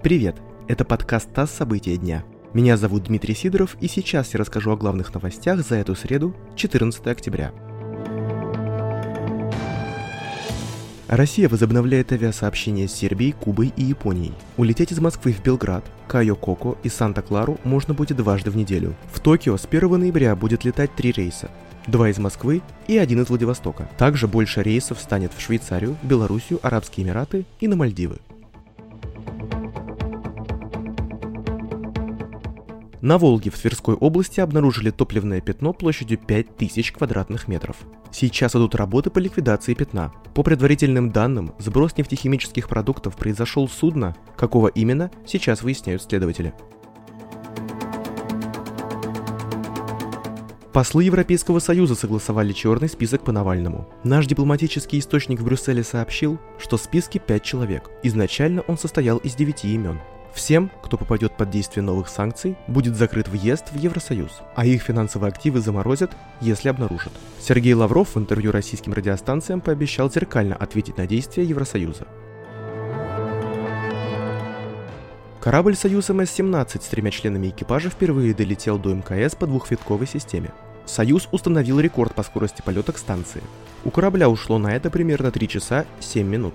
Привет! Это подкаст «ТАСС. События дня». Меня зовут Дмитрий Сидоров, и сейчас я расскажу о главных новостях за эту среду, 14 октября. Россия возобновляет авиасообщение с Сербией, Кубой и Японией. Улететь из Москвы в Белград, Кайо-Коко и Санта-Клару можно будет дважды в неделю. В Токио с 1 ноября будет летать три рейса. Два из Москвы и один из Владивостока. Также больше рейсов станет в Швейцарию, Белоруссию, Арабские Эмираты и на Мальдивы. На Волге в Тверской области обнаружили топливное пятно площадью 5000 квадратных метров. Сейчас идут работы по ликвидации пятна. По предварительным данным, сброс нефтехимических продуктов произошел с судна, какого именно, сейчас выясняют следователи. Послы Европейского Союза согласовали черный список по Навальному. Наш дипломатический источник в Брюсселе сообщил, что в списке 5 человек. Изначально он состоял из 9 имен. Всем, кто попадет под действие новых санкций, будет закрыт въезд в Евросоюз, а их финансовые активы заморозят, если обнаружат. Сергей Лавров в интервью российским радиостанциям пообещал зеркально ответить на действия Евросоюза. Корабль «Союз МС-17» с тремя членами экипажа впервые долетел до МКС по двухвитковой системе. «Союз» установил рекорд по скорости полета к станции. У корабля ушло на это примерно 3 часа 7 минут.